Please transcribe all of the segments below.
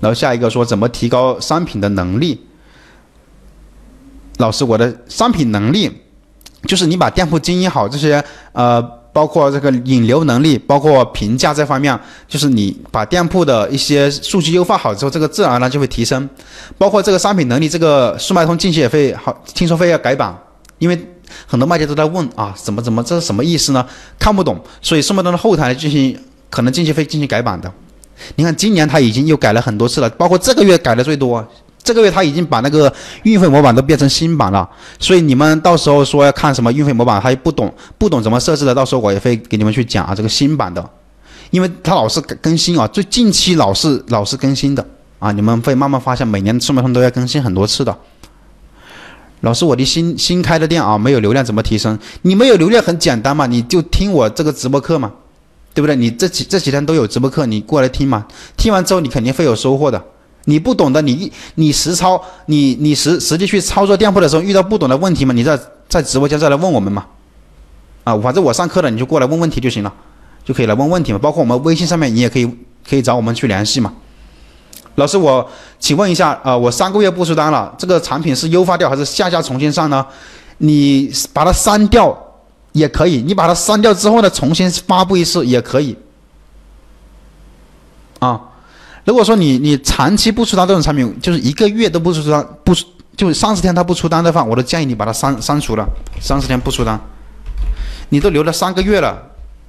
然后下一个说怎么提高商品的能力？老师，我的商品能力就是你把店铺经营好，这些呃，包括这个引流能力，包括评价这方面，就是你把店铺的一些数据优化好之后，这个自然而然就会提升。包括这个商品能力，这个速卖通近期也会好，听说会要改版，因为很多卖家都在问啊，怎么怎么这是什么意思呢？看不懂，所以速卖通的后台进行可能近期会进行改版的。你看今年他已经又改了很多次了，包括这个月改的最多。这个月他已经把那个运费模板都变成新版了，所以你们到时候说要看什么运费模板，还不懂不懂怎么设置的，到时候我也会给你们去讲啊，这个新版的，因为它老是更新啊，最近期老是老是更新的啊，你们会慢慢发现，每年速卖通都要更新很多次的。老师，我的新新开的店啊，没有流量怎么提升？你没有流量很简单嘛，你就听我这个直播课嘛，对不对？你这几这几天都有直播课，你过来听嘛，听完之后你肯定会有收获的。你不懂的，你一你实操，你你实实际去操作店铺的时候，遇到不懂的问题嘛，你在在直播间再来问我们嘛，啊，反正我上课了，你就过来问问题就行了，就可以来问问题嘛。包括我们微信上面，你也可以可以找我们去联系嘛。老师，我请问一下，啊，我三个月不出单了，这个产品是优化掉还是下架重新上呢？你把它删掉也可以，你把它删掉之后呢，重新发布一次也可以，啊。如果说你你长期不出单这种产品，就是一个月都不出单，不出就三十天他不出单的话，我都建议你把它删删除了。三十天不出单，你都留了三个月了，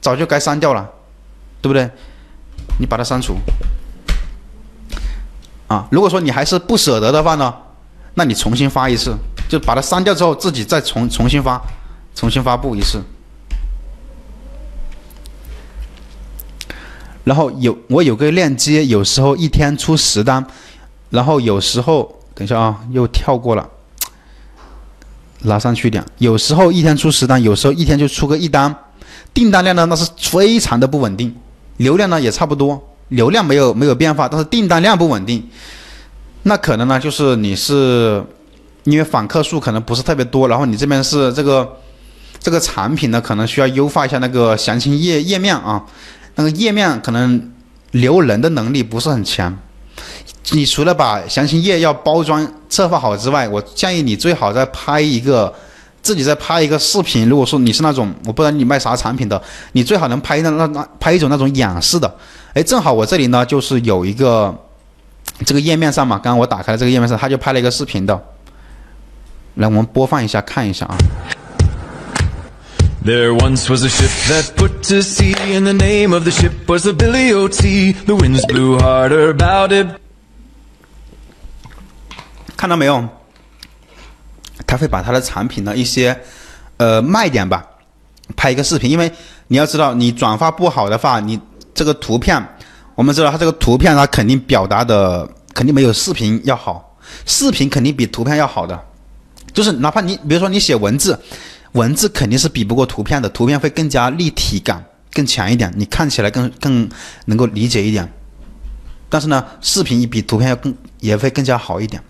早就该删掉了，对不对？你把它删除。啊，如果说你还是不舍得的话呢，那你重新发一次，就把它删掉之后，自己再重重新发，重新发布一次。然后有我有个链接，有时候一天出十单，然后有时候等一下啊，又跳过了，拉上去点。有时候一天出十单，有时候一天就出个一单，订单量呢那是非常的不稳定，流量呢也差不多，流量没有没有变化，但是订单量不稳定，那可能呢就是你是因为访客数可能不是特别多，然后你这边是这个这个产品呢可能需要优化一下那个详情页页面啊。那个页面可能留人的能力不是很强，你除了把详情页要包装策划好之外，我建议你最好再拍一个，自己再拍一个视频。如果说你是那种我不知道你卖啥产品的，你最好能拍那那那拍一种那种演示的。哎，正好我这里呢就是有一个这个页面上嘛，刚刚我打开了这个页面上，他就拍了一个视频的，来我们播放一下看一下啊。There once was a ship that put to sea, and the name of the ship was the Billy O T. The winds blew harder about it. 看到没有？他会把他的产品的一些呃卖点吧，拍一个视频。因为你要知道，你转发不好的话，你这个图片，我们知道它这个图片它肯定表达的肯定没有视频要好，视频肯定比图片要好的。就是哪怕你比如说你写文字。文字肯定是比不过图片的，图片会更加立体感更强一点，你看起来更更能够理解一点。但是呢，视频比图片要更也会更加好一点。